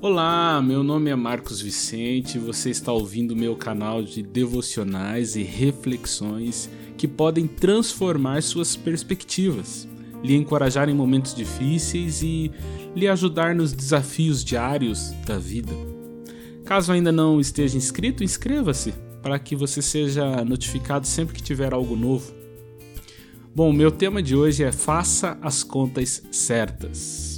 Olá, meu nome é Marcos Vicente. Você está ouvindo meu canal de devocionais e reflexões que podem transformar suas perspectivas, lhe encorajar em momentos difíceis e lhe ajudar nos desafios diários da vida. Caso ainda não esteja inscrito, inscreva-se para que você seja notificado sempre que tiver algo novo. Bom, meu tema de hoje é Faça as contas certas.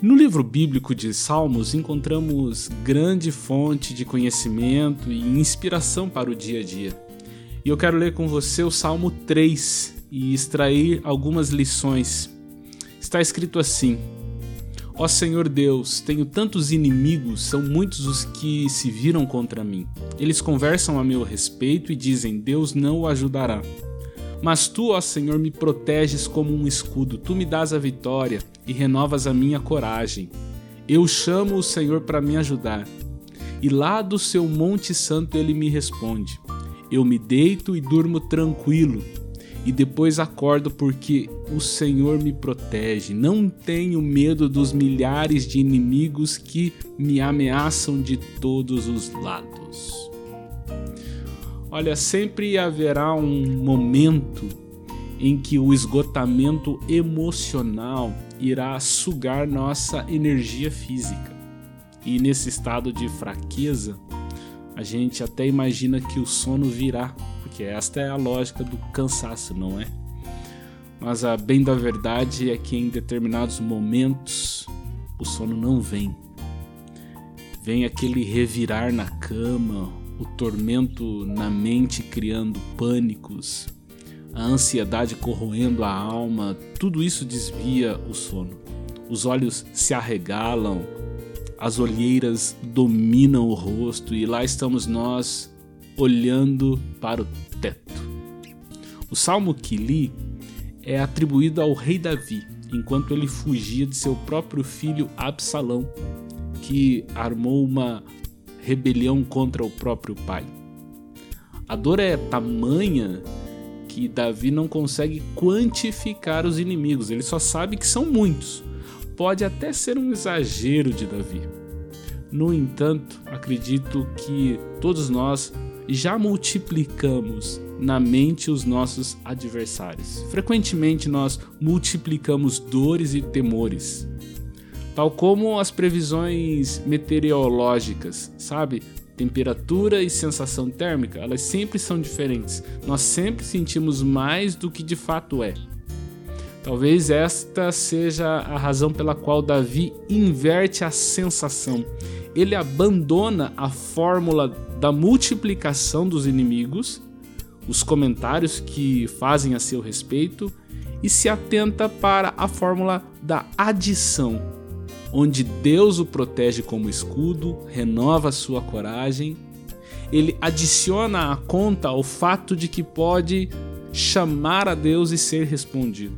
No livro bíblico de Salmos encontramos grande fonte de conhecimento e inspiração para o dia a dia. E eu quero ler com você o Salmo 3 e extrair algumas lições. Está escrito assim: Ó Senhor Deus, tenho tantos inimigos, são muitos os que se viram contra mim. Eles conversam a meu respeito e dizem: Deus não o ajudará. Mas tu, ó Senhor, me proteges como um escudo, tu me dás a vitória e renovas a minha coragem. Eu chamo o Senhor para me ajudar. E lá do seu Monte Santo ele me responde. Eu me deito e durmo tranquilo, e depois acordo porque o Senhor me protege. Não tenho medo dos milhares de inimigos que me ameaçam de todos os lados. Olha, sempre haverá um momento em que o esgotamento emocional irá sugar nossa energia física. E nesse estado de fraqueza, a gente até imagina que o sono virá, porque esta é a lógica do cansaço, não é? Mas a bem da verdade é que em determinados momentos o sono não vem. Vem aquele revirar na cama, o tormento na mente criando pânicos, a ansiedade corroendo a alma, tudo isso desvia o sono. Os olhos se arregalam, as olheiras dominam o rosto e lá estamos nós olhando para o teto. O salmo que li é atribuído ao rei Davi, enquanto ele fugia de seu próprio filho Absalão, que armou uma rebelião contra o próprio pai. A dor é tamanha que Davi não consegue quantificar os inimigos, ele só sabe que são muitos. Pode até ser um exagero de Davi. No entanto, acredito que todos nós já multiplicamos na mente os nossos adversários. Frequentemente nós multiplicamos dores e temores tal como as previsões meteorológicas, sabe? Temperatura e sensação térmica, elas sempre são diferentes. Nós sempre sentimos mais do que de fato é. Talvez esta seja a razão pela qual Davi inverte a sensação. Ele abandona a fórmula da multiplicação dos inimigos, os comentários que fazem a seu respeito, e se atenta para a fórmula da adição onde Deus o protege como escudo, renova sua coragem. Ele adiciona à conta o fato de que pode chamar a Deus e ser respondido.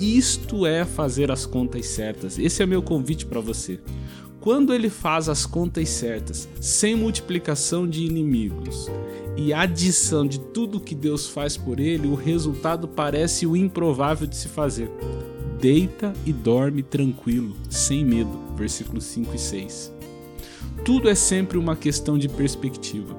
Isto é fazer as contas certas. Esse é meu convite para você. Quando ele faz as contas certas, sem multiplicação de inimigos e adição de tudo que Deus faz por ele, o resultado parece o improvável de se fazer deita e dorme tranquilo, sem medo. Versículos 5 e 6. Tudo é sempre uma questão de perspectiva.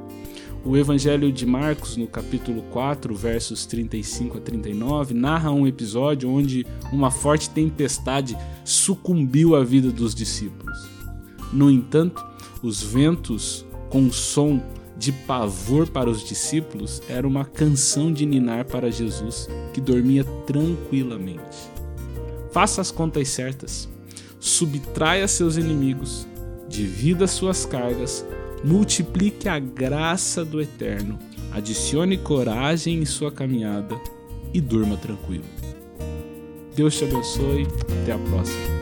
O Evangelho de Marcos, no capítulo 4, versos 35 a 39, narra um episódio onde uma forte tempestade sucumbiu à vida dos discípulos. No entanto, os ventos, com som de pavor para os discípulos, era uma canção de ninar para Jesus, que dormia tranquilamente. Faça as contas certas. Subtraia seus inimigos, divida suas cargas, multiplique a graça do Eterno, adicione coragem em sua caminhada e durma tranquilo. Deus te abençoe. Até a próxima.